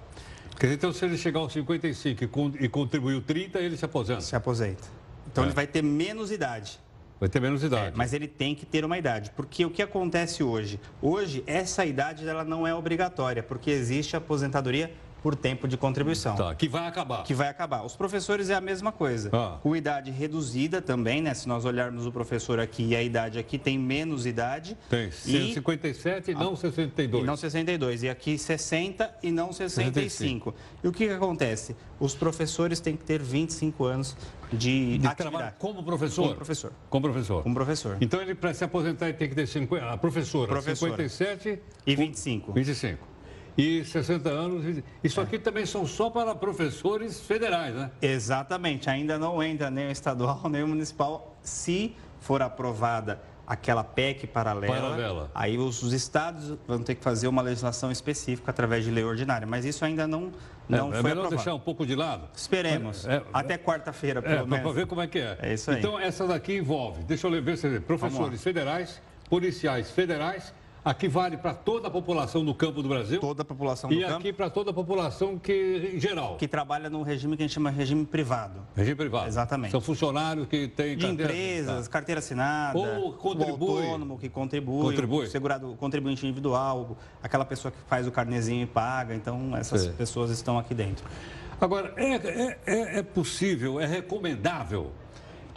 Quer dizer, então, se ele chegar aos 55 e, con e contribuiu 30, ele se aposenta? Se aposenta. Então, É. ele vai ter menos idade. Vai ter menos idade. É, mas ele tem que ter uma idade. Porque o que acontece hoje? Hoje, essa idade ela não é obrigatória, porque existe a aposentadoria por tempo de contribuição. Tá, que vai acabar. Que vai acabar. Os professores é a mesma coisa. Ah. Com idade reduzida também, né? Se nós olharmos o professor aqui e a idade aqui, tem menos idade. Tem E- 57 e não 62. e não 62. E aqui 60 e não 65. E o que, que acontece? Os professores têm que ter 25 anos de, De atividade. trabalho como professor? Como professor. Como professor. Como professor. Então, ele para se aposentar, ele tem que ter 50... A professora, Professora. 57 E 25. 25. E 60 anos. Isso aqui também são só para professores federais, né? Exatamente. Ainda não entra nem o estadual, (laughs) nem o municipal. Se for aprovada aquela PEC paralela, Paralela. aí os, os estados vão ter que fazer uma legislação específica através de lei ordinária. Mas isso ainda não, não é, é foi melhor aprovado. deixar um pouco de lado. Esperemos. É, é, Até quarta-feira, É, pelo para menos. ver como é que é. É isso aí. Então, essa daqui envolve, deixa eu ver, você vê, professores federais, policiais federais, aqui vale para toda a população do campo do Brasil. Toda a população do E campo aqui para toda a população que, em geral. que trabalha num regime que a gente chama regime privado. Regime privado. Exatamente. São funcionários que têm De carteira- empresas, carteira assinada, Ou contribui. o autônomo que contribui, Contribui. segurado, contribuinte individual, aquela pessoa que faz o carnezinho e paga. Então, essas Sim. pessoas estão aqui dentro. Agora, é, é, é, é possível, é recomendável.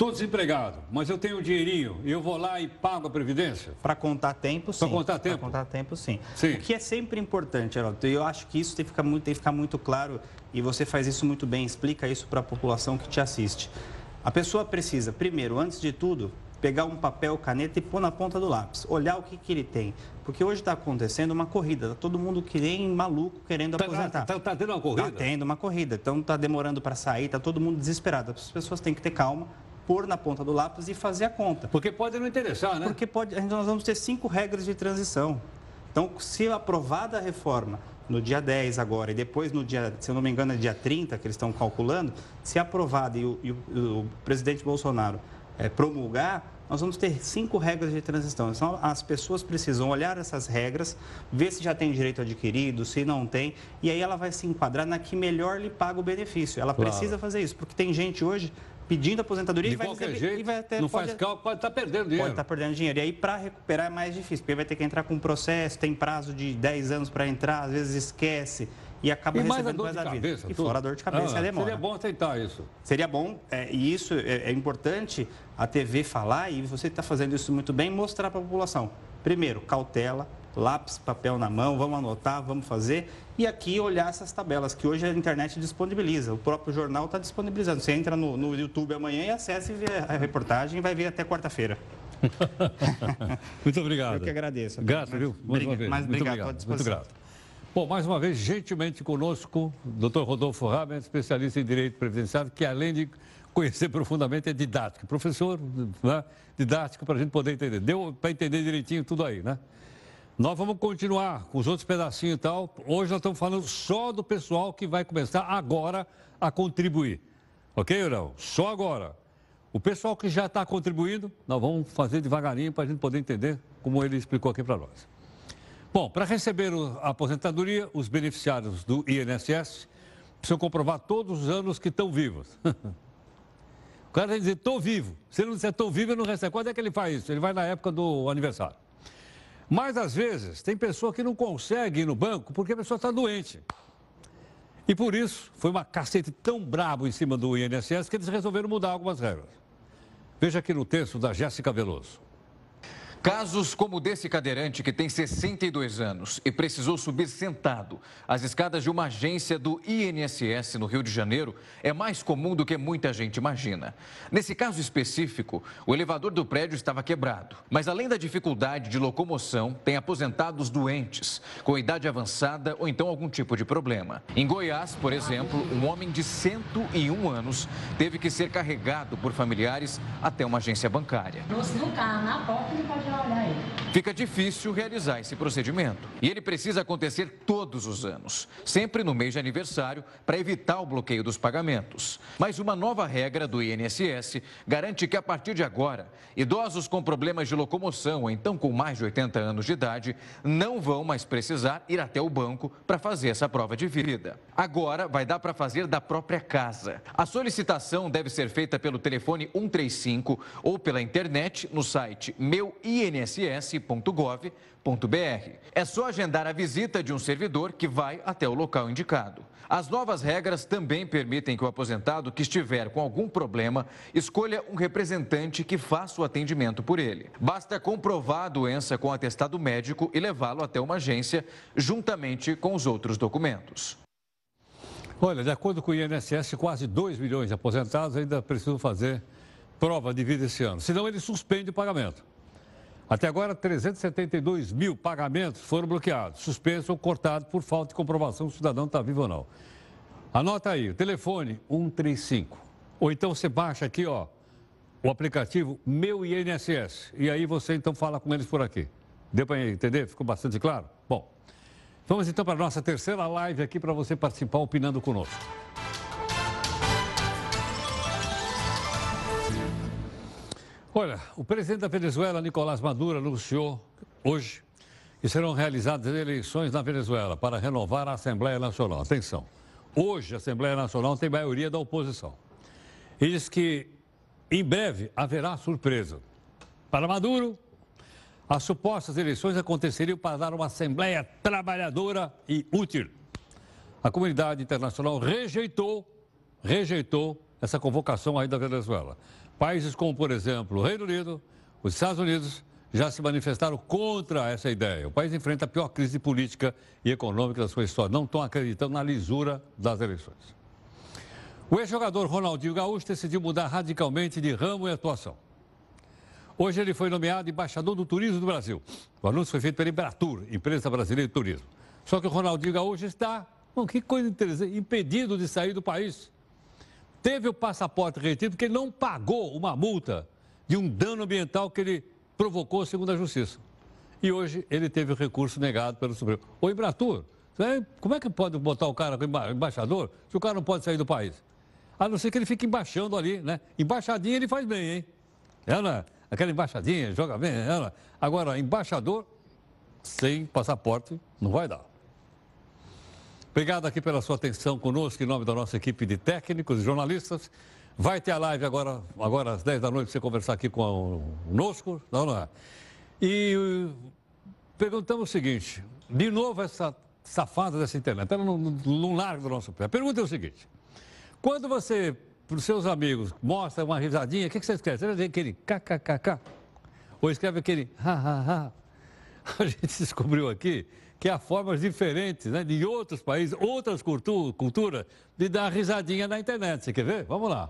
Estou desempregado, mas eu tenho um dinheirinho e eu vou lá e pago a Previdência? Para contar tempo, sim. contar tempo? Para contar tempo, sim. Sim. O que é sempre importante, Geraldo, e eu acho que isso tem que, ficar muito, tem que ficar muito claro e você faz isso muito bem, explica isso para a população que te assiste. A pessoa precisa, primeiro, antes de tudo, pegar um papel, caneta e pôr na ponta do lápis, olhar o que, que ele tem. Porque hoje está acontecendo uma corrida, está todo mundo que nem maluco querendo Tá, aposentar. tá, tá tendo uma corrida? Está tendo uma corrida, então está demorando para sair, está todo mundo desesperado. As pessoas têm que ter calma, pôr na ponta do lápis e fazer a conta. Porque pode não interessar, né? Porque pode, gente- nós vamos ter cinco regras de transição. Então, se aprovada a reforma no dia 10 agora e depois no dia, se eu não me engano, é dia 30 que eles estão calculando, se aprovada e o, e o- o presidente Bolsonaro eh, promulgar, nós vamos ter cinco regras de transição. Então, as pessoas precisam olhar essas regras, ver se já tem direito adquirido, se não tem, e aí ela vai se enquadrar na que melhor lhe paga o benefício. Ela Claro. precisa fazer isso, porque tem gente hoje pedindo aposentadoria De e vai qualquer receber- jeito, e vai até não pode- faz cálculo, pode estar perdendo dinheiro. Pode estar perdendo dinheiro. E aí, para recuperar é mais difícil, porque vai ter que entrar com um processo, tem prazo de 10 anos para entrar, às vezes esquece e acaba E mais a recebendo dor de da vida. cabeça. E tudo. fora a dor de cabeça, Ah, é demora. Seria bom tentar isso. Seria bom, é, e isso é, é importante a TV falar, e você está fazendo isso muito bem, mostrar para a população. Primeiro, cautela, lápis, papel na mão, vamos anotar, vamos fazer. E aqui olhar essas tabelas, que hoje a internet disponibiliza, o próprio jornal está disponibilizando. Você entra no, no YouTube amanhã e acessa e vê a reportagem e vai ver até quarta-feira. (laughs) Muito obrigado. Eu que agradeço. Grato, viu? Mais Briga- uma vez. mas Muito obrigado, Muito grato. Bom, mais uma vez, gentilmente conosco, Dr. Rodolfo Raben, especialista em Direito Previdenciário, que além de conhecer profundamente, é didático. Professor, né? didático para a gente poder entender. Deu para entender direitinho tudo aí, né? Nós vamos continuar com os outros pedacinhos e tal. Hoje nós estamos falando só do pessoal que vai começar agora a contribuir. Ok, Eurão? Só agora. O pessoal que já está contribuindo, nós vamos fazer devagarinho para a gente poder entender como ele explicou aqui para nós. Bom, para receber a aposentadoria, os beneficiários do INSS precisam comprovar todos os anos que estão vivos. (laughs) O cara tem que dizer, estou vivo. Se ele não disser estou vivo, ele não recebe. Quando é que ele faz isso? Ele vai na época do aniversário. Mas, às vezes, tem pessoa que não consegue ir no banco porque a pessoa está doente. E por isso, foi uma cacete tão brabo em cima do INSS que eles resolveram mudar algumas regras. Veja aqui no texto da Jéssica Veloso. Casos como o desse cadeirante que tem 62 anos e precisou subir sentado as escadas de uma agência do INSS no Rio de Janeiro é mais comum do que muita gente imagina. Nesse caso específico, o elevador do prédio estava quebrado. Mas além da dificuldade de locomoção, tem aposentados doentes, com idade avançada ou então algum tipo de problema. Em Goiás, por exemplo, um homem de 101 anos teve que ser carregado por familiares até uma agência bancária. No carro, na porta, Fica difícil realizar esse procedimento e ele precisa acontecer todos os anos, sempre no mês de aniversário, para evitar o bloqueio dos pagamentos. Mas uma nova regra do INSS garante que a partir de agora, idosos com problemas de locomoção, ou então com mais de 80 anos de idade, não vão mais precisar ir até o banco para fazer essa prova de vida. Agora vai dar para fazer da própria casa. A solicitação deve ser feita pelo telefone 135 ou pela internet no site meuinss.gov.br. É só agendar a visita de um servidor que vai até o local indicado. As novas regras também permitem que o aposentado que estiver com algum problema escolha um representante que faça o atendimento por ele. Basta comprovar a doença com atestado médico e levá-lo até uma agência, juntamente com os outros documentos. Olha, de acordo com o INSS, quase 2 milhões de aposentados ainda precisam fazer prova de vida esse ano, senão ele suspende o pagamento. Até agora, 372 mil pagamentos foram bloqueados, suspensos ou cortados por falta de comprovação se o cidadão está vivo ou não. Anota aí, o telefone 135. Ou então você baixa aqui, ó, o aplicativo Meu INSS. E aí você então fala com eles por aqui. Deu para entender? Ficou bastante claro? Bom, Vamos então para a nossa terceira live aqui para você participar opinando conosco. Olha, o presidente da Venezuela, Nicolás Maduro, anunciou hoje que serão realizadas eleições na Venezuela para renovar a Assembleia Nacional. Atenção, hoje a Assembleia Nacional tem maioria da oposição. E diz que em breve haverá surpresa. Para Maduro, as supostas eleições aconteceriam para dar uma Assembleia trabalhadora e útil. A comunidade internacional rejeitou, rejeitou essa convocação aí da Venezuela. Países como, por exemplo, o Reino Unido, os Estados Unidos, já se manifestaram contra essa ideia. O país enfrenta a pior crise política e econômica da sua história. Não estão acreditando na lisura das eleições. O ex-jogador Ronaldinho Gaúcho decidiu mudar radicalmente de ramo e atuação. Hoje ele foi nomeado embaixador do turismo do Brasil. O anúncio foi feito pela Embratur, empresa brasileira de turismo. Só que o Ronaldinho Gaúcho está, bom, que coisa interessante, impedido de sair do país. Teve o passaporte retido porque ele não pagou uma multa de um dano ambiental que ele provocou, segundo a Justiça. E hoje ele teve o recurso negado pelo Supremo. Ô, Embratur, como é que pode botar o cara como embaixador se o cara não pode sair do país? A não ser que ele fique embaixando ali, né? Embaixadinha ele faz bem, hein? É? aquela embaixadinha, joga bem. Ela. Agora, embaixador sem passaporte não vai dar. Obrigado aqui pela sua atenção conosco, em nome da nossa equipe de técnicos e jornalistas. Vai ter a live agora, agora às 10 da noite, você conversar aqui conosco. Não, não é? E perguntamos o seguinte: de novo, essa safada dessa internet, ela não, não larga do nosso pé. A pergunta é o seguinte: quando você para os seus amigos, mostra uma risadinha, o que, que você escreve? Você ver aquele kkkk? Ou escreve aquele ha, ha, ha. (laughs) A gente descobriu aqui que há formas diferentes, né, de outros países, outras cultu culturas, de dar risadinha na internet. Você quer ver? Vamos lá.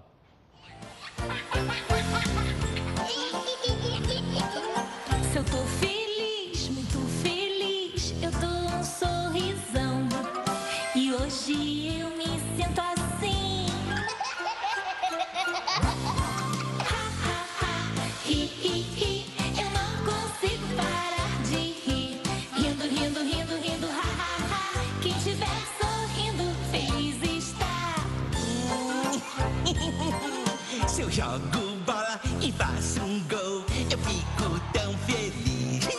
Jogo bola e faço um gol, eu fico tão feliz.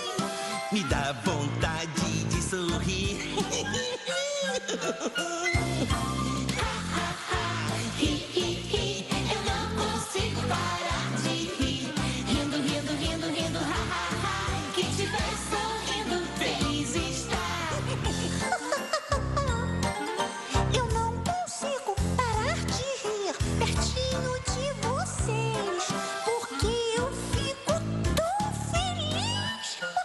Me dá vontade de sorrir. (laughs)